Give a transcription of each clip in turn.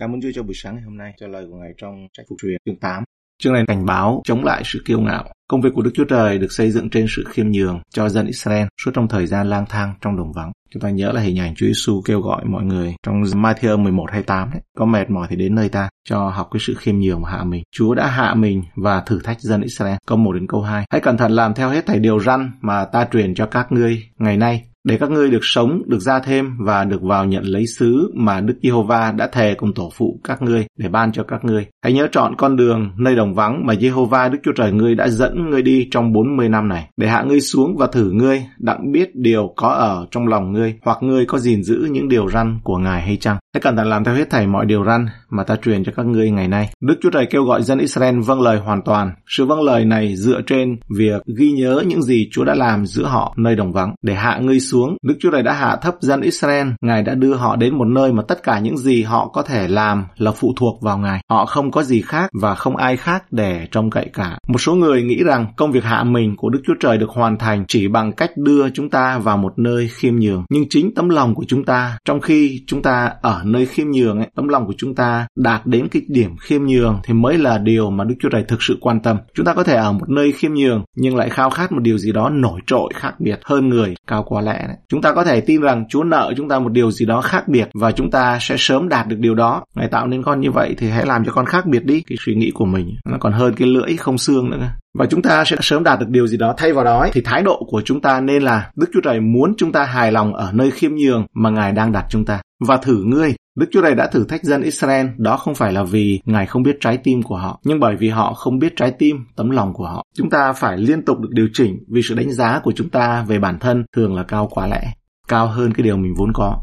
Cảm ơn Chúa cho buổi sáng ngày hôm nay, cho lời của Ngài trong trách phục truyền chương 8. Chương này cảnh báo chống lại sự kiêu ngạo. Công việc của Đức Chúa Trời được xây dựng trên sự khiêm nhường cho dân Israel suốt trong thời gian lang thang trong đồng vắng. Chúng ta nhớ là hình ảnh Chúa Giêsu kêu gọi mọi người trong Matthew 11 28 đấy, có mệt mỏi thì đến nơi ta cho học cái sự khiêm nhường và hạ mình. Chúa đã hạ mình và thử thách dân Israel. Câu 1 đến câu 2. Hãy cẩn thận làm theo hết thảy điều răn mà ta truyền cho các ngươi ngày nay để các ngươi được sống, được ra thêm và được vào nhận lấy xứ mà Đức Giê-hô-va đã thề cùng tổ phụ các ngươi để ban cho các ngươi. Hãy nhớ chọn con đường nơi đồng vắng mà Giê-hô-va Đức Chúa Trời ngươi đã dẫn ngươi đi trong 40 năm này, để hạ ngươi xuống và thử ngươi, đặng biết điều có ở trong lòng ngươi, hoặc ngươi có gìn giữ những điều răn của Ngài hay chăng. Hãy cẩn thận làm theo hết thảy mọi điều răn mà ta truyền cho các ngươi ngày nay. Đức Chúa Trời kêu gọi dân Israel vâng lời hoàn toàn. Sự vâng lời này dựa trên việc ghi nhớ những gì Chúa đã làm giữa họ nơi đồng vắng, để hạ ngươi xuống, Đức Chúa Trời đã hạ thấp dân Israel. Ngài đã đưa họ đến một nơi mà tất cả những gì họ có thể làm là phụ thuộc vào Ngài. Họ không có gì khác và không ai khác để trông cậy cả. Một số người nghĩ rằng công việc hạ mình của Đức Chúa Trời được hoàn thành chỉ bằng cách đưa chúng ta vào một nơi khiêm nhường. Nhưng chính tấm lòng của chúng ta, trong khi chúng ta ở nơi khiêm nhường, ấy, tấm lòng của chúng ta đạt đến cái điểm khiêm nhường thì mới là điều mà Đức Chúa Trời thực sự quan tâm. Chúng ta có thể ở một nơi khiêm nhường nhưng lại khao khát một điều gì đó nổi trội khác biệt hơn người cao quá lẽ. Đấy. Chúng ta có thể tin rằng Chúa nợ chúng ta một điều gì đó khác biệt và chúng ta sẽ sớm đạt được điều đó. Ngài tạo nên con như vậy thì hãy làm cho con khác biệt đi. Cái suy nghĩ của mình nó còn hơn cái lưỡi không xương nữa. Và chúng ta sẽ sớm đạt được điều gì đó. Thay vào đó thì thái độ của chúng ta nên là Đức Chúa Trời muốn chúng ta hài lòng ở nơi khiêm nhường mà Ngài đang đặt chúng ta. Và thử ngươi, Đức Chúa Trời đã thử thách dân Israel, đó không phải là vì Ngài không biết trái tim của họ, nhưng bởi vì họ không biết trái tim, tấm lòng của họ. Chúng ta phải liên tục được điều chỉnh vì sự đánh giá của chúng ta về bản thân thường là cao quá lẽ cao hơn cái điều mình vốn có.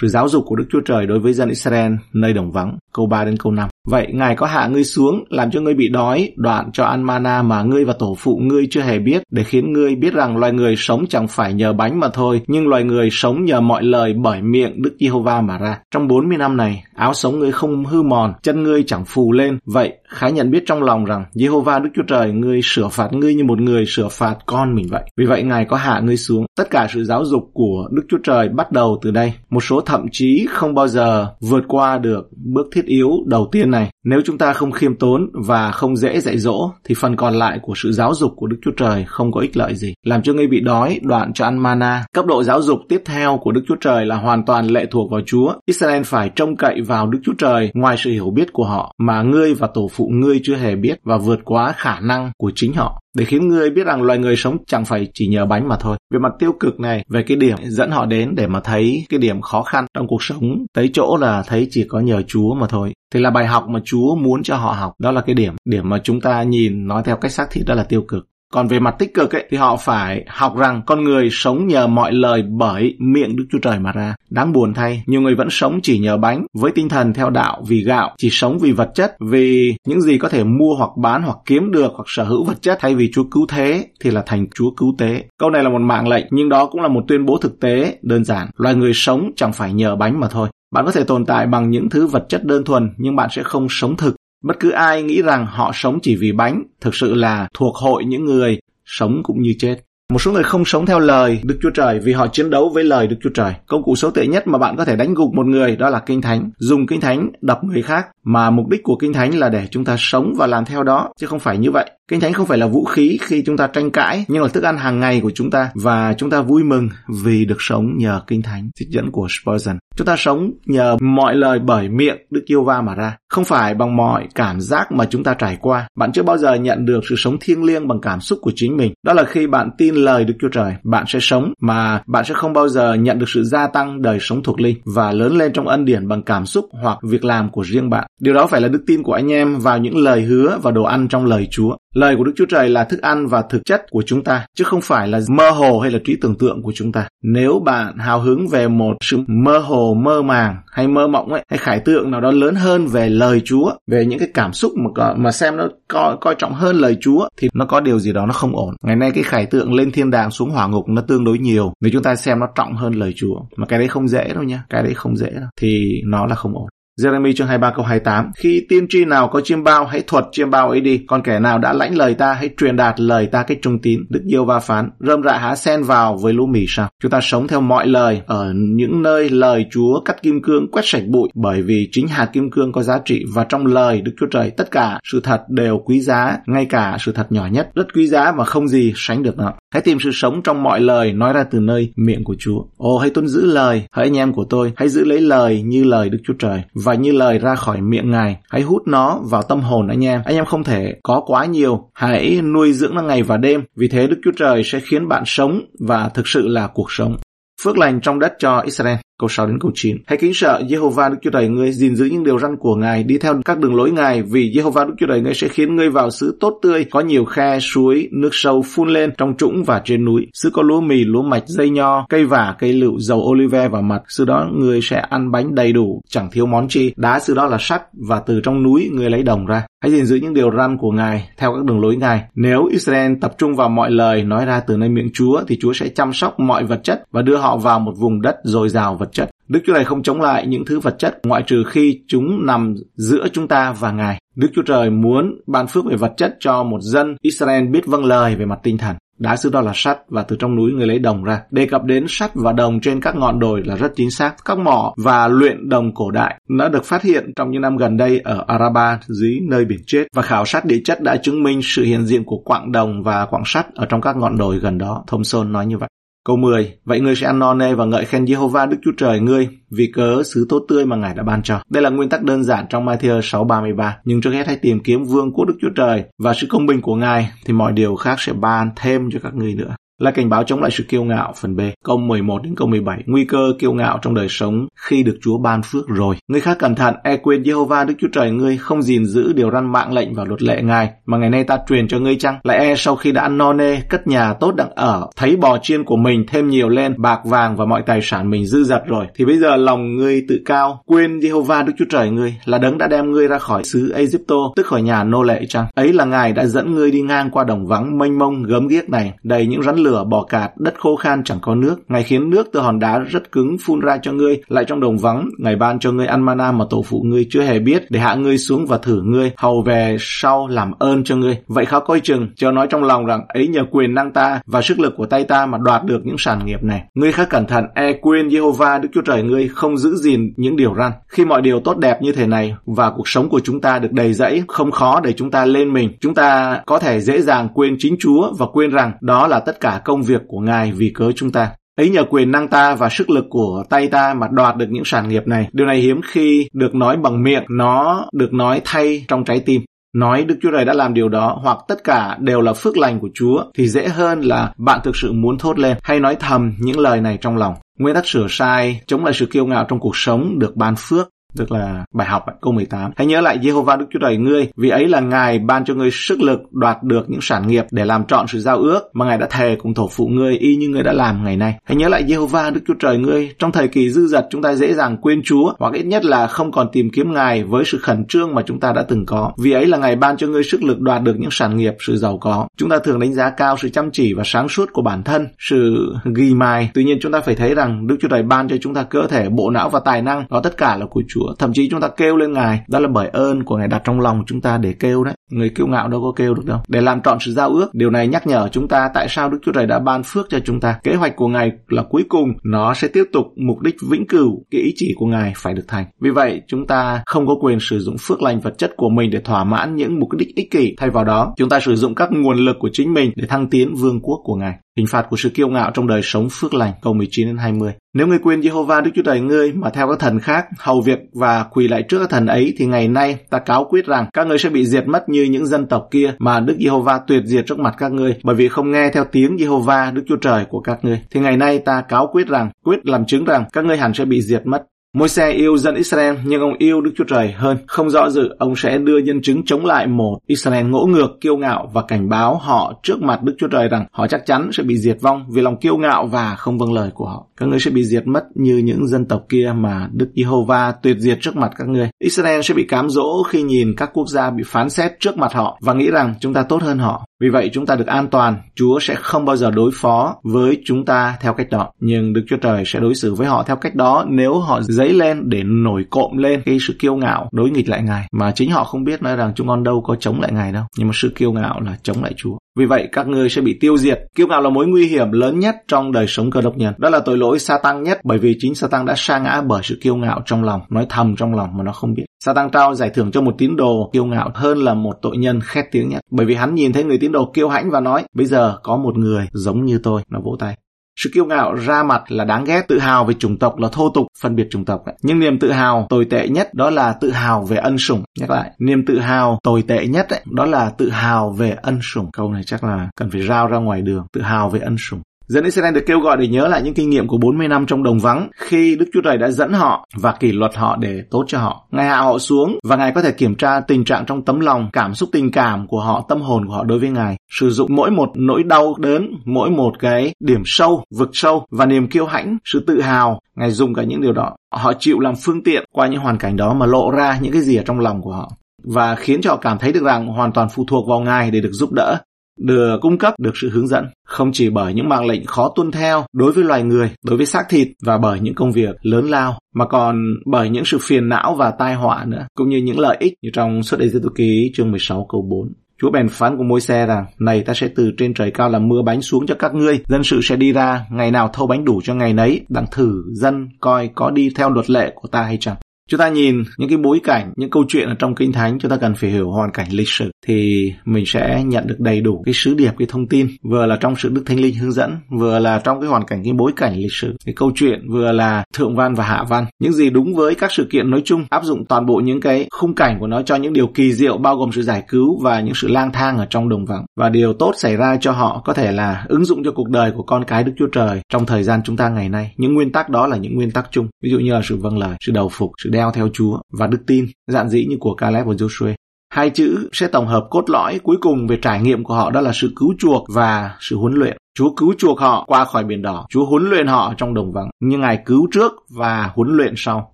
Sự giáo dục của Đức Chúa Trời đối với dân Israel nơi đồng vắng, câu 3 đến câu 5. Vậy Ngài có hạ ngươi xuống, làm cho ngươi bị đói, đoạn cho ăn mana mà ngươi và tổ phụ ngươi chưa hề biết, để khiến ngươi biết rằng loài người sống chẳng phải nhờ bánh mà thôi, nhưng loài người sống nhờ mọi lời bởi miệng Đức Giê-hô-va mà ra. Trong 40 năm này, áo sống ngươi không hư mòn, chân ngươi chẳng phù lên. Vậy, khá nhận biết trong lòng rằng Jehovah Đức Chúa Trời ngươi sửa phạt ngươi như một người sửa phạt con mình vậy. Vì vậy Ngài có hạ ngươi xuống. Tất cả sự giáo dục của Đức Chúa Trời bắt đầu từ đây. Một số thậm chí không bao giờ vượt qua được bước thiết yếu đầu tiên này. Nếu chúng ta không khiêm tốn và không dễ dạy dỗ, thì phần còn lại của sự giáo dục của Đức Chúa Trời không có ích lợi gì. Làm cho ngươi bị đói, đoạn cho ăn mana. Cấp độ giáo dục tiếp theo của Đức Chúa Trời là hoàn toàn lệ thuộc vào Chúa. Israel phải trông cậy vào Đức Chúa Trời ngoài sự hiểu biết của họ, mà ngươi và tổ phụ ngươi chưa hề biết và vượt quá khả năng của chính họ để khiến ngươi biết rằng loài người sống chẳng phải chỉ nhờ bánh mà thôi. Về mặt tiêu cực này, về cái điểm dẫn họ đến để mà thấy cái điểm khó khăn trong cuộc sống, tới chỗ là thấy chỉ có nhờ Chúa mà thôi. Thì là bài học mà Chúa muốn cho họ học. Đó là cái điểm, điểm mà chúng ta nhìn nói theo cách xác thịt đó là tiêu cực. Còn về mặt tích cực ấy, thì họ phải học rằng con người sống nhờ mọi lời bởi miệng Đức Chúa Trời mà ra. Đáng buồn thay, nhiều người vẫn sống chỉ nhờ bánh, với tinh thần theo đạo vì gạo, chỉ sống vì vật chất, vì những gì có thể mua hoặc bán hoặc kiếm được hoặc sở hữu vật chất thay vì Chúa cứu thế thì là thành Chúa cứu tế. Câu này là một mạng lệnh, nhưng đó cũng là một tuyên bố thực tế đơn giản. Loài người sống chẳng phải nhờ bánh mà thôi. Bạn có thể tồn tại bằng những thứ vật chất đơn thuần nhưng bạn sẽ không sống thực Bất cứ ai nghĩ rằng họ sống chỉ vì bánh, thực sự là thuộc hội những người sống cũng như chết. Một số người không sống theo lời Đức Chúa Trời vì họ chiến đấu với lời Đức Chúa Trời. Công cụ xấu tệ nhất mà bạn có thể đánh gục một người đó là kinh thánh. Dùng kinh thánh đập người khác mà mục đích của kinh thánh là để chúng ta sống và làm theo đó chứ không phải như vậy. Kinh thánh không phải là vũ khí khi chúng ta tranh cãi nhưng là thức ăn hàng ngày của chúng ta và chúng ta vui mừng vì được sống nhờ kinh thánh. Trích dẫn của Spurgeon. Chúng ta sống nhờ mọi lời bởi miệng Đức Yêu Va mà ra. Không phải bằng mọi cảm giác mà chúng ta trải qua. Bạn chưa bao giờ nhận được sự sống thiêng liêng bằng cảm xúc của chính mình. Đó là khi bạn tin lời Đức Chúa Trời, bạn sẽ sống mà bạn sẽ không bao giờ nhận được sự gia tăng đời sống thuộc linh và lớn lên trong ân điển bằng cảm xúc hoặc việc làm của riêng bạn. Điều đó phải là đức tin của anh em vào những lời hứa và đồ ăn trong lời Chúa. Lời của Đức Chúa Trời là thức ăn và thực chất của chúng ta, chứ không phải là mơ hồ hay là trí tưởng tượng của chúng ta. Nếu bạn hào hứng về một sự mơ hồ, mơ màng hay mơ mộng ấy, hay khải tượng nào đó lớn hơn về lời Chúa, về những cái cảm xúc mà mà xem nó coi coi trọng hơn lời Chúa thì nó có điều gì đó nó không ổn. Ngày nay cái khải tượng lên thiên đàng xuống hỏa ngục nó tương đối nhiều. Nếu chúng ta xem nó trọng hơn lời Chúa, mà cái đấy không dễ đâu nha, cái đấy không dễ đâu thì nó là không ổn. Jeremy chương 23 câu 28 Khi tiên tri nào có chiêm bao, hãy thuật chiêm bao ấy đi. Còn kẻ nào đã lãnh lời ta, hãy truyền đạt lời ta cách trung tín. Đức Yêu Va phán, rơm rạ há sen vào với lũ mì sao? Chúng ta sống theo mọi lời, ở những nơi lời Chúa cắt kim cương, quét sạch bụi, bởi vì chính hạt kim cương có giá trị và trong lời Đức Chúa Trời, tất cả sự thật đều quý giá, ngay cả sự thật nhỏ nhất, rất quý giá và không gì sánh được nó. Hãy tìm sự sống trong mọi lời nói ra từ nơi miệng của Chúa. Ồ, hãy tuân giữ lời, hỡi anh em của tôi, hãy giữ lấy lời như lời Đức Chúa Trời và như lời ra khỏi miệng Ngài. Hãy hút nó vào tâm hồn anh em. Anh em không thể có quá nhiều. Hãy nuôi dưỡng nó ngày và đêm. Vì thế Đức Chúa Trời sẽ khiến bạn sống và thực sự là cuộc sống. Phước lành trong đất cho Israel. Câu 6 đến câu 9. Hãy kính sợ Jehovah Đức Chúa Trời ngươi, gìn giữ những điều răn của Ngài, đi theo các đường lối Ngài, vì Jehovah Đức Chúa Trời ngươi sẽ khiến ngươi vào xứ tốt tươi, có nhiều khe, suối, nước sâu phun lên trong trũng và trên núi. Xứ có lúa mì, lúa mạch, dây nho, cây vả, cây lựu, dầu olive và mật Xứ đó ngươi sẽ ăn bánh đầy đủ, chẳng thiếu món chi. Đá xứ đó là sắt và từ trong núi ngươi lấy đồng ra. Hãy gìn giữ những điều răn của Ngài theo các đường lối Ngài. Nếu Israel tập trung vào mọi lời nói ra từ nơi miệng Chúa thì Chúa sẽ chăm sóc mọi vật chất và đưa họ vào một vùng đất dồi dào và vật chất. Đức Chúa Trời không chống lại những thứ vật chất, ngoại trừ khi chúng nằm giữa chúng ta và Ngài. Đức Chúa Trời muốn ban phước về vật chất cho một dân Israel biết vâng lời về mặt tinh thần. Đá xứ đó là sắt và từ trong núi người lấy đồng ra. Đề cập đến sắt và đồng trên các ngọn đồi là rất chính xác. Các mỏ và luyện đồng cổ đại đã được phát hiện trong những năm gần đây ở Araba, dưới nơi biển chết và khảo sát địa chất đã chứng minh sự hiện diện của quặng đồng và quặng sắt ở trong các ngọn đồi gần đó. Thông Sơn nói như vậy. Câu 10. Vậy ngươi sẽ ăn no nê và ngợi khen Jehovah Đức Chúa Trời ngươi, vì cớ sứ tốt tươi mà Ngài đã ban cho. Đây là nguyên tắc đơn giản trong Matthew 6.33. Nhưng trước hết hãy tìm kiếm vương quốc Đức Chúa Trời và sự công bình của Ngài, thì mọi điều khác sẽ ban thêm cho các ngươi nữa là cảnh báo chống lại sự kiêu ngạo phần B. Câu 11 đến câu 17, nguy cơ kiêu ngạo trong đời sống khi được Chúa ban phước rồi. Người khác cẩn thận, e quên Jehovah Đức Chúa Trời ngươi không gìn giữ điều răn mạng lệnh và luật lệ Ngài, mà ngày nay ta truyền cho ngươi chăng? Lại e sau khi đã ăn no nê, cất nhà tốt đặng ở, thấy bò chiên của mình thêm nhiều lên, bạc vàng và mọi tài sản mình dư dật rồi, thì bây giờ lòng ngươi tự cao, quên Jehovah Đức Chúa Trời ngươi là đấng đã đem ngươi ra khỏi xứ Egypto, tức khỏi nhà nô lệ chăng? Ấy là Ngài đã dẫn ngươi đi ngang qua đồng vắng mênh mông gớm ghiếc này, đầy những rắn lửa bò cạp, đất khô khan chẳng có nước. Ngài khiến nước từ hòn đá rất cứng phun ra cho ngươi, lại trong đồng vắng, Ngài ban cho ngươi ăn mana mà tổ phụ ngươi chưa hề biết, để hạ ngươi xuống và thử ngươi, hầu về sau làm ơn cho ngươi. Vậy khó coi chừng, cho nói trong lòng rằng ấy nhờ quyền năng ta và sức lực của tay ta mà đoạt được những sản nghiệp này. Ngươi khá cẩn thận, e quên Jehovah Đức Chúa Trời ngươi không giữ gìn những điều răn. Khi mọi điều tốt đẹp như thế này và cuộc sống của chúng ta được đầy dẫy, không khó để chúng ta lên mình. Chúng ta có thể dễ dàng quên chính Chúa và quên rằng đó là tất cả công việc việc của Ngài vì cớ chúng ta. Ấy nhờ quyền năng ta và sức lực của tay ta mà đoạt được những sản nghiệp này. Điều này hiếm khi được nói bằng miệng, nó được nói thay trong trái tim. Nói Đức Chúa Trời đã làm điều đó hoặc tất cả đều là phước lành của Chúa thì dễ hơn là bạn thực sự muốn thốt lên hay nói thầm những lời này trong lòng. Nguyên tắc sửa sai, chống lại sự kiêu ngạo trong cuộc sống được ban phước tức là bài học câu 18. Hãy nhớ lại Jehovah Đức Chúa Trời ngươi, vì ấy là Ngài ban cho ngươi sức lực đoạt được những sản nghiệp để làm trọn sự giao ước mà Ngài đã thề cùng thổ phụ ngươi y như ngươi đã làm ngày nay. Hãy nhớ lại Jehovah Đức Chúa Trời ngươi, trong thời kỳ dư dật chúng ta dễ dàng quên Chúa hoặc ít nhất là không còn tìm kiếm Ngài với sự khẩn trương mà chúng ta đã từng có. Vì ấy là Ngài ban cho ngươi sức lực đoạt được những sản nghiệp, sự giàu có. Chúng ta thường đánh giá cao sự chăm chỉ và sáng suốt của bản thân, sự ghi mài. Tuy nhiên chúng ta phải thấy rằng Đức Chúa Trời ban cho chúng ta cơ thể, bộ não và tài năng, đó tất cả là của Chúa Chúa. Thậm chí chúng ta kêu lên Ngài, đó là bởi ơn của Ngài đặt trong lòng chúng ta để kêu đấy. Người kiêu ngạo đâu có kêu được đâu. Để làm trọn sự giao ước, điều này nhắc nhở chúng ta tại sao Đức Chúa Trời đã ban phước cho chúng ta. Kế hoạch của Ngài là cuối cùng, nó sẽ tiếp tục mục đích vĩnh cửu, cái ý chỉ của Ngài phải được thành. Vì vậy, chúng ta không có quyền sử dụng phước lành vật chất của mình để thỏa mãn những mục đích ích kỷ. Thay vào đó, chúng ta sử dụng các nguồn lực của chính mình để thăng tiến vương quốc của Ngài. Hình phạt của sự kiêu ngạo trong đời sống phước lành, câu 19 đến 20. Nếu ngươi quên Jehovah Đức Chúa Trời ngươi mà theo các thần khác, hầu việc và quỳ lại trước các thần ấy thì ngày nay ta cáo quyết rằng các ngươi sẽ bị diệt mất như những dân tộc kia mà Đức Jehovah tuyệt diệt trước mặt các ngươi bởi vì không nghe theo tiếng Jehovah Đức Chúa Trời của các ngươi. Thì ngày nay ta cáo quyết rằng, quyết làm chứng rằng các ngươi hẳn sẽ bị diệt mất. Môi-se yêu dân Israel nhưng ông yêu Đức Chúa Trời hơn. Không rõ dự, ông sẽ đưa nhân chứng chống lại một Israel ngỗ ngược, kiêu ngạo và cảnh báo họ trước mặt Đức Chúa Trời rằng họ chắc chắn sẽ bị diệt vong vì lòng kiêu ngạo và không vâng lời của họ. Các ngươi sẽ bị diệt mất như những dân tộc kia mà Đức Giê-hô-va tuyệt diệt trước mặt các ngươi. Israel sẽ bị cám dỗ khi nhìn các quốc gia bị phán xét trước mặt họ và nghĩ rằng chúng ta tốt hơn họ. Vì vậy chúng ta được an toàn, Chúa sẽ không bao giờ đối phó với chúng ta theo cách đó. Nhưng Đức Chúa Trời sẽ đối xử với họ theo cách đó nếu họ dấy lên để nổi cộm lên cái sự kiêu ngạo đối nghịch lại Ngài. Mà chính họ không biết nói rằng chúng con đâu có chống lại Ngài đâu. Nhưng mà sự kiêu ngạo là chống lại Chúa. Vì vậy các ngươi sẽ bị tiêu diệt. Kiêu ngạo là mối nguy hiểm lớn nhất trong đời sống cơ đốc nhân. Đó là tội lỗi sa tăng nhất bởi vì chính sa tăng đã sa ngã bởi sự kiêu ngạo trong lòng, nói thầm trong lòng mà nó không biết. Sa tăng trao giải thưởng cho một tín đồ kiêu ngạo hơn là một tội nhân khét tiếng nhất. Bởi vì hắn nhìn thấy người tín đồ kiêu hãnh và nói, bây giờ có một người giống như tôi, nó vỗ tay. Sự kiêu ngạo ra mặt là đáng ghét, tự hào về chủng tộc là thô tục, phân biệt chủng tộc. Nhưng niềm tự hào tồi tệ nhất đó là tự hào về ân sủng. Nhắc lại, niềm tự hào tồi tệ nhất ấy, đó là tự hào về ân sủng. Câu này chắc là cần phải rao ra ngoài đường, tự hào về ân sủng. Dân Israel được kêu gọi để nhớ lại những kinh nghiệm của 40 năm trong đồng vắng khi Đức Chúa Trời đã dẫn họ và kỷ luật họ để tốt cho họ. Ngài hạ họ xuống và Ngài có thể kiểm tra tình trạng trong tấm lòng, cảm xúc tình cảm của họ, tâm hồn của họ đối với Ngài. Sử dụng mỗi một nỗi đau đớn, mỗi một cái điểm sâu, vực sâu và niềm kiêu hãnh, sự tự hào. Ngài dùng cả những điều đó. Họ chịu làm phương tiện qua những hoàn cảnh đó mà lộ ra những cái gì ở trong lòng của họ và khiến cho họ cảm thấy được rằng hoàn toàn phụ thuộc vào Ngài để được giúp đỡ được cung cấp được sự hướng dẫn không chỉ bởi những mạng lệnh khó tuân theo đối với loài người, đối với xác thịt và bởi những công việc lớn lao mà còn bởi những sự phiền não và tai họa nữa, cũng như những lợi ích như trong suốt Ê Tô Ký chương 16 câu 4. Chúa bèn phán của môi xe rằng, này ta sẽ từ trên trời cao làm mưa bánh xuống cho các ngươi, dân sự sẽ đi ra, ngày nào thâu bánh đủ cho ngày nấy, đặng thử dân coi có đi theo luật lệ của ta hay chẳng Chúng ta nhìn những cái bối cảnh, những câu chuyện ở trong Kinh Thánh, chúng ta cần phải hiểu hoàn cảnh lịch sử thì mình sẽ nhận được đầy đủ cái sứ điệp, cái thông tin, vừa là trong sự Đức Thánh Linh hướng dẫn, vừa là trong cái hoàn cảnh, cái bối cảnh lịch sử, cái câu chuyện, vừa là thượng văn và hạ văn. Những gì đúng với các sự kiện nói chung, áp dụng toàn bộ những cái khung cảnh của nó cho những điều kỳ diệu bao gồm sự giải cứu và những sự lang thang ở trong đồng vắng. Và điều tốt xảy ra cho họ có thể là ứng dụng cho cuộc đời của con cái Đức Chúa Trời trong thời gian chúng ta ngày nay. Những nguyên tắc đó là những nguyên tắc chung, ví dụ như là sự vâng lời, sự đầu phục, sự đeo theo Chúa và đức tin, dạn dĩ như của Caleb và Joshua. Hai chữ sẽ tổng hợp cốt lõi cuối cùng về trải nghiệm của họ đó là sự cứu chuộc và sự huấn luyện. Chúa cứu chuộc họ qua khỏi biển đỏ. Chúa huấn luyện họ trong đồng vắng. Nhưng Ngài cứu trước và huấn luyện sau.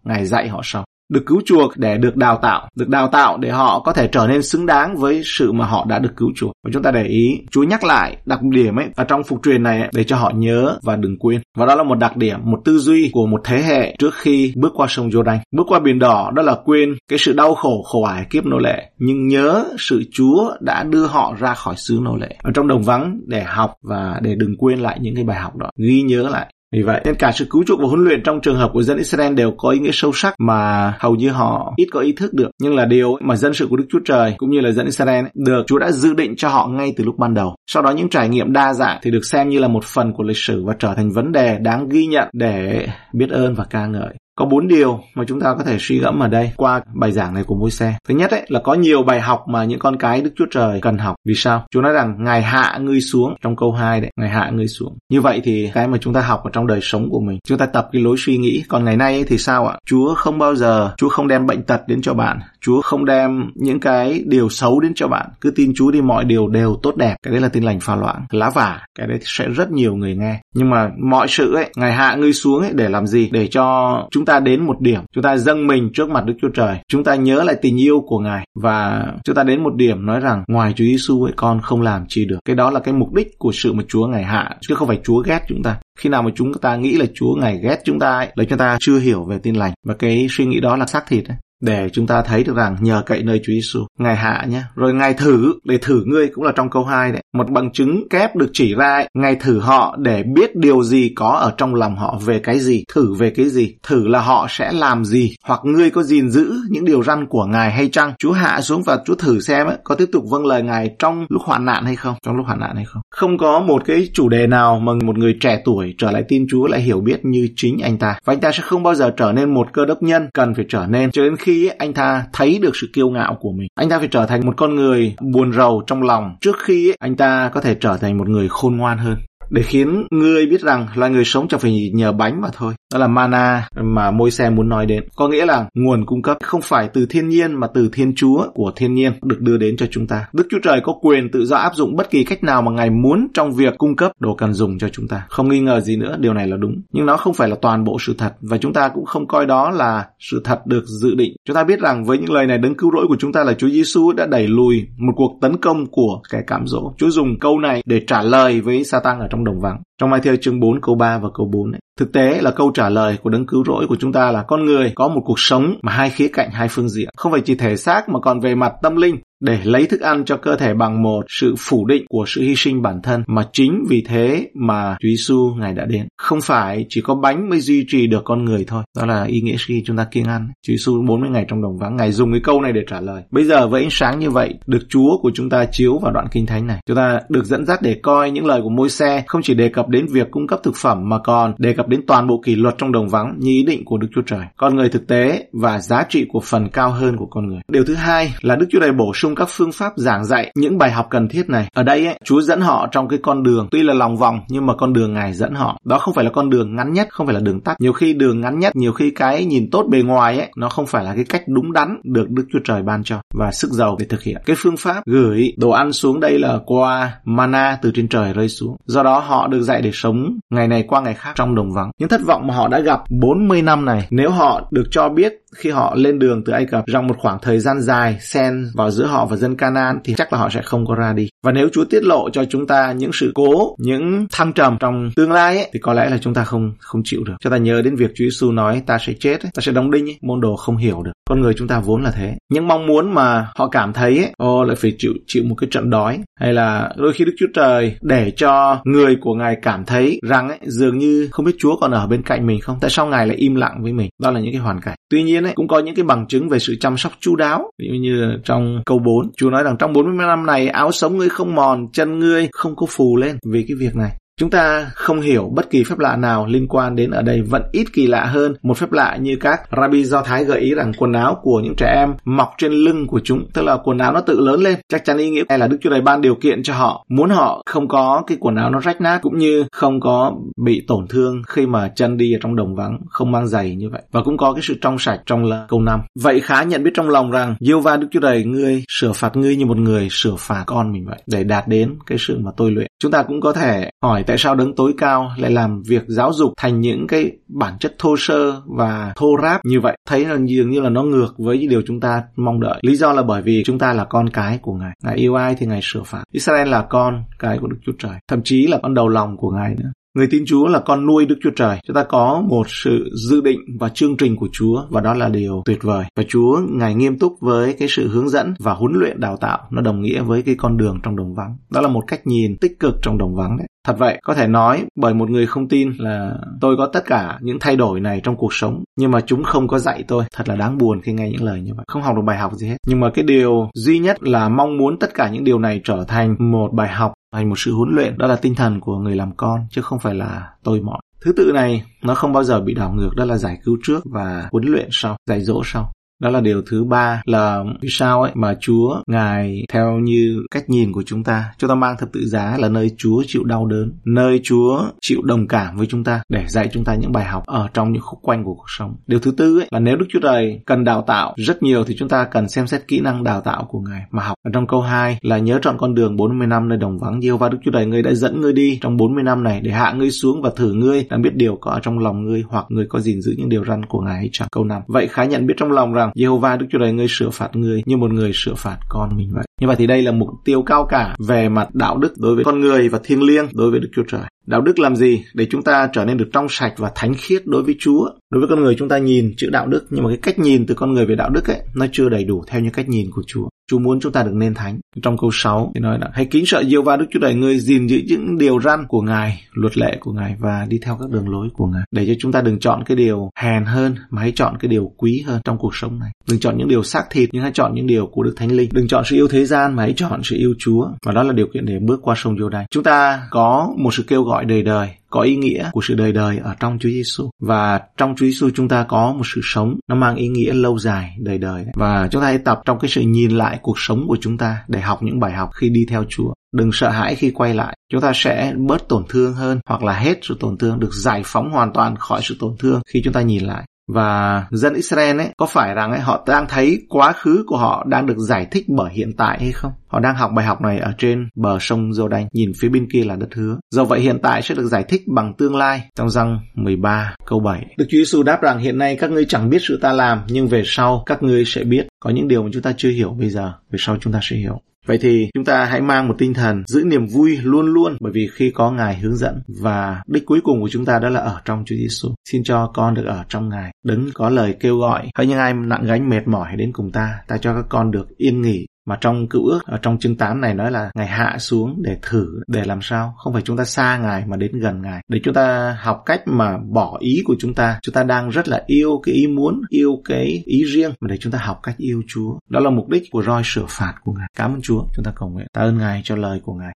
Ngài dạy họ sau được cứu chuộc để được đào tạo, được đào tạo để họ có thể trở nên xứng đáng với sự mà họ đã được cứu chuộc. Và chúng ta để ý, Chúa nhắc lại đặc điểm ấy ở trong phục truyền này ấy, để cho họ nhớ và đừng quên. Và đó là một đặc điểm, một tư duy của một thế hệ trước khi bước qua sông Jordan. Bước qua biển đỏ đó là quên cái sự đau khổ khổ ải kiếp nô lệ, nhưng nhớ sự Chúa đã đưa họ ra khỏi xứ nô lệ. Ở trong đồng vắng để học và để đừng quên lại những cái bài học đó, ghi nhớ lại vì vậy, nên cả sự cứu chuộc và huấn luyện trong trường hợp của dân Israel đều có ý nghĩa sâu sắc mà hầu như họ ít có ý thức được. Nhưng là điều mà dân sự của Đức Chúa Trời cũng như là dân Israel được Chúa đã dự định cho họ ngay từ lúc ban đầu. Sau đó, những trải nghiệm đa dạng thì được xem như là một phần của lịch sử và trở thành vấn đề đáng ghi nhận để biết ơn và ca ngợi. Có bốn điều mà chúng ta có thể suy gẫm ở đây qua bài giảng này của môi xe. Thứ nhất ấy, là có nhiều bài học mà những con cái Đức Chúa Trời cần học. Vì sao? Chúa nói rằng Ngài hạ ngươi xuống trong câu 2 đấy. Ngài hạ ngươi xuống. Như vậy thì cái mà chúng ta học ở trong đời sống của mình. Chúng ta tập cái lối suy nghĩ. Còn ngày nay ấy thì sao ạ? Chúa không bao giờ, Chúa không đem bệnh tật đến cho bạn. Chúa không đem những cái điều xấu đến cho bạn. Cứ tin Chúa đi mọi điều đều tốt đẹp. Cái đấy là tin lành pha loãng. Lá vả. Cái đấy sẽ rất nhiều người nghe. Nhưng mà mọi sự ấy, Ngài hạ ngươi xuống ấy để làm gì? Để cho chúng ta đến một điểm. Chúng ta dâng mình trước mặt Đức Chúa Trời. Chúng ta nhớ lại tình yêu của Ngài. Và chúng ta đến một điểm nói rằng ngoài Chúa Giêsu ấy con không làm chi được. Cái đó là cái mục đích của sự mà Chúa Ngài hạ. Chứ không phải Chúa ghét chúng ta khi nào mà chúng ta nghĩ là Chúa ngài ghét chúng ta ấy, là chúng ta chưa hiểu về tin lành và cái suy nghĩ đó là xác thịt ấy để chúng ta thấy được rằng nhờ cậy nơi Chúa Giêsu ngài hạ nhé rồi ngài thử để thử ngươi cũng là trong câu 2 đấy một bằng chứng kép được chỉ ra ấy. ngài thử họ để biết điều gì có ở trong lòng họ về cái gì. Thử về cái gì? Thử là họ sẽ làm gì? Hoặc ngươi có gìn giữ những điều răn của ngài hay chăng? Chúa hạ xuống và Chúa thử xem ấy, có tiếp tục vâng lời ngài trong lúc hoạn nạn hay không? Trong lúc hoạn nạn hay không? Không có một cái chủ đề nào mà một người trẻ tuổi trở lại tin Chúa lại hiểu biết như chính anh ta. Và anh ta sẽ không bao giờ trở nên một cơ đốc nhân cần phải trở nên. Cho đến khi khi anh ta thấy được sự kiêu ngạo của mình. Anh ta phải trở thành một con người buồn rầu trong lòng trước khi anh ta có thể trở thành một người khôn ngoan hơn. Để khiến ngươi biết rằng loài người sống chẳng phải nhờ bánh mà thôi đó là mana mà môi xe muốn nói đến. Có nghĩa là nguồn cung cấp không phải từ thiên nhiên mà từ thiên chúa của thiên nhiên được đưa đến cho chúng ta. Đức chúa trời có quyền tự do áp dụng bất kỳ cách nào mà ngài muốn trong việc cung cấp đồ cần dùng cho chúng ta. Không nghi ngờ gì nữa, điều này là đúng. Nhưng nó không phải là toàn bộ sự thật và chúng ta cũng không coi đó là sự thật được dự định. Chúng ta biết rằng với những lời này, đấng cứu rỗi của chúng ta là Chúa Giêsu đã đẩy lùi một cuộc tấn công của kẻ cám dỗ. Chúa dùng câu này để trả lời với Satan ở trong đồng vắng trong Matthew chương 4 câu 3 và câu 4 ấy. Thực tế là câu trả lời của đấng cứu rỗi của chúng ta là con người có một cuộc sống mà hai khía cạnh hai phương diện, không phải chỉ thể xác mà còn về mặt tâm linh để lấy thức ăn cho cơ thể bằng một sự phủ định của sự hy sinh bản thân mà chính vì thế mà Chúa Giêsu ngài đã đến. Không phải chỉ có bánh mới duy trì được con người thôi. Đó là ý nghĩa khi chúng ta kiêng ăn. Chúa Giêsu 40 ngày trong đồng vắng, ngài dùng cái câu này để trả lời. Bây giờ với ánh sáng như vậy, được Chúa của chúng ta chiếu vào đoạn kinh thánh này. Chúng ta được dẫn dắt để coi những lời của môi xe không chỉ đề cập đến việc cung cấp thực phẩm mà còn đề cập đến toàn bộ kỷ luật trong đồng vắng như ý định của Đức Chúa Trời. Con người thực tế và giá trị của phần cao hơn của con người. Điều thứ hai là Đức Chúa Trời bổ sung các phương pháp giảng dạy những bài học cần thiết này. Ở đây ấy, Chúa dẫn họ trong cái con đường tuy là lòng vòng nhưng mà con đường Ngài dẫn họ. Đó không phải là con đường ngắn nhất, không phải là đường tắt. Nhiều khi đường ngắn nhất, nhiều khi cái nhìn tốt bề ngoài ấy nó không phải là cái cách đúng đắn được Đức Chúa Trời ban cho và sức giàu để thực hiện. Cái phương pháp gửi đồ ăn xuống đây là qua mana từ trên trời rơi xuống. Do đó họ được dạy để sống ngày này qua ngày khác trong đồng vắng. Những thất vọng mà họ đã gặp 40 năm này, nếu họ được cho biết khi họ lên đường từ Ai Cập rằng một khoảng thời gian dài xen vào giữa họ và dân Canaan thì chắc là họ sẽ không có ra đi. Và nếu Chúa tiết lộ cho chúng ta những sự cố, những thăng trầm trong tương lai ấy, thì có lẽ là chúng ta không không chịu được. Cho ta nhớ đến việc Chúa Giêsu nói ta sẽ chết, ấy, ta sẽ đóng đinh, ấy. môn đồ không hiểu được. Con người chúng ta vốn là thế. Những mong muốn mà họ cảm thấy ấy, ô lại phải chịu chịu một cái trận đói hay là đôi khi Đức Chúa Trời để cho người của Ngài cảm thấy rằng ấy, dường như không biết Chúa còn ở bên cạnh mình không? Tại sao Ngài lại im lặng với mình? Đó là những cái hoàn cảnh. Tuy nhiên ấy, cũng có những cái bằng chứng về sự chăm sóc chu đáo. Ví dụ như trong câu 4, Chúa nói rằng trong 40 năm này áo sống ngươi không mòn, chân ngươi không có phù lên vì cái việc này. Chúng ta không hiểu bất kỳ phép lạ nào liên quan đến ở đây vẫn ít kỳ lạ hơn một phép lạ như các rabbi Do Thái gợi ý rằng quần áo của những trẻ em mọc trên lưng của chúng, tức là quần áo nó tự lớn lên. Chắc chắn ý nghĩa là Đức Chúa Trời ban điều kiện cho họ, muốn họ không có cái quần áo nó rách nát cũng như không có bị tổn thương khi mà chân đi ở trong đồng vắng, không mang giày như vậy. Và cũng có cái sự trong sạch trong là câu năm. Vậy khá nhận biết trong lòng rằng Diêu va Đức Chúa Trời ngươi sửa phạt ngươi như một người sửa phạt con mình vậy để đạt đến cái sự mà tôi luyện. Chúng ta cũng có thể hỏi tại sao đấng tối cao lại làm việc giáo dục thành những cái bản chất thô sơ và thô ráp như vậy thấy là dường như là nó ngược với những điều chúng ta mong đợi lý do là bởi vì chúng ta là con cái của ngài ngài yêu ai thì ngài sửa phạt israel là con cái của đức chúa trời, thậm chí là con đầu lòng của ngài nữa Người tin Chúa là con nuôi Đức Chúa Trời. Chúng ta có một sự dự định và chương trình của Chúa, và đó là điều tuyệt vời. Và Chúa, Ngài nghiêm túc với cái sự hướng dẫn và huấn luyện đào tạo. Nó đồng nghĩa với cái con đường trong đồng vắng. Đó là một cách nhìn tích cực trong đồng vắng đấy. Thật vậy, có thể nói bởi một người không tin là tôi có tất cả những thay đổi này trong cuộc sống, nhưng mà chúng không có dạy tôi. Thật là đáng buồn khi nghe những lời như vậy. Không học được bài học gì hết. Nhưng mà cái điều duy nhất là mong muốn tất cả những điều này trở thành một bài học thành một sự huấn luyện đó là tinh thần của người làm con chứ không phải là tôi mọi thứ tự này nó không bao giờ bị đảo ngược đó là giải cứu trước và huấn luyện sau dạy dỗ sau đó là điều thứ ba là vì sao ấy mà Chúa, ngài theo như cách nhìn của chúng ta. Chúng ta mang thập tự giá là nơi Chúa chịu đau đớn, nơi Chúa chịu đồng cảm với chúng ta để dạy chúng ta những bài học ở trong những khúc quanh của cuộc sống. Điều thứ tư ấy là nếu Đức Chúa Trời cần đào tạo rất nhiều thì chúng ta cần xem xét kỹ năng đào tạo của ngài mà học. Ở trong câu 2 là nhớ trọn con đường 40 năm nơi đồng vắng nhiều và Đức Chúa Trời, ngươi đã dẫn ngươi đi trong 40 năm này để hạ ngươi xuống và thử ngươi đã biết điều có ở trong lòng ngươi hoặc ngươi có gìn giữ những điều răn của ngài hay chẳng câu 5 vậy khá nhận biết trong lòng rằng Jehovah Đức Chúa Trời ngươi sửa phạt người như một người sửa phạt con mình vậy. Như vậy thì đây là mục tiêu cao cả về mặt đạo đức đối với con người và thiêng liêng đối với Đức Chúa Trời. Đạo đức làm gì để chúng ta trở nên được trong sạch và thánh khiết đối với Chúa? Đối với con người chúng ta nhìn chữ đạo đức, nhưng mà cái cách nhìn từ con người về đạo đức ấy, nó chưa đầy đủ theo như cách nhìn của Chúa. Chúa muốn chúng ta được nên thánh. Trong câu 6 thì nói là hãy kính sợ Diêu va Đức Chúa Trời ngươi gìn giữ những điều răn của Ngài, luật lệ của Ngài và đi theo các đường lối của Ngài. Để cho chúng ta đừng chọn cái điều hèn hơn mà hãy chọn cái điều quý hơn trong cuộc sống này. Đừng chọn những điều xác thịt nhưng hãy chọn những điều của Đức Thánh Linh. Đừng chọn sự yêu thế gian mà hãy chọn sự yêu Chúa. Và đó là điều kiện để bước qua sông Giô Đanh. Chúng ta có một sự kêu gọi đời đời có ý nghĩa của sự đời đời ở trong Chúa Giêsu. Và trong Chúa Giêsu chúng ta có một sự sống nó mang ý nghĩa lâu dài đời đời. Và chúng ta hãy tập trong cái sự nhìn lại cuộc sống của chúng ta để học những bài học khi đi theo Chúa. Đừng sợ hãi khi quay lại. Chúng ta sẽ bớt tổn thương hơn hoặc là hết sự tổn thương, được giải phóng hoàn toàn khỏi sự tổn thương khi chúng ta nhìn lại và dân Israel ấy có phải rằng ấy, họ đang thấy quá khứ của họ đang được giải thích bởi hiện tại hay không? Họ đang học bài học này ở trên bờ sông Jordan, nhìn phía bên kia là đất hứa. Do vậy hiện tại sẽ được giải thích bằng tương lai trong răng 13 câu 7. Đức Chúa Giêsu đáp rằng hiện nay các ngươi chẳng biết sự ta làm, nhưng về sau các ngươi sẽ biết. Có những điều mà chúng ta chưa hiểu bây giờ, về sau chúng ta sẽ hiểu. Vậy thì chúng ta hãy mang một tinh thần giữ niềm vui luôn luôn bởi vì khi có Ngài hướng dẫn và đích cuối cùng của chúng ta đó là ở trong Chúa Giêsu. Xin cho con được ở trong Ngài. Đấng có lời kêu gọi hỡi những ai nặng gánh mệt mỏi đến cùng ta, ta cho các con được yên nghỉ mà trong cựu ước, ở trong chương 8 này nói là ngài hạ xuống để thử, để làm sao? Không phải chúng ta xa ngài mà đến gần ngài. Để chúng ta học cách mà bỏ ý của chúng ta chúng ta đang rất là yêu cái ý muốn, yêu cái ý riêng. Mà để chúng ta học cách yêu Chúa. Đó là mục đích của roi sửa phạt của ngài. Cảm ơn Chúa, chúng ta cầu nguyện. Tạ ơn ngài cho lời của ngài.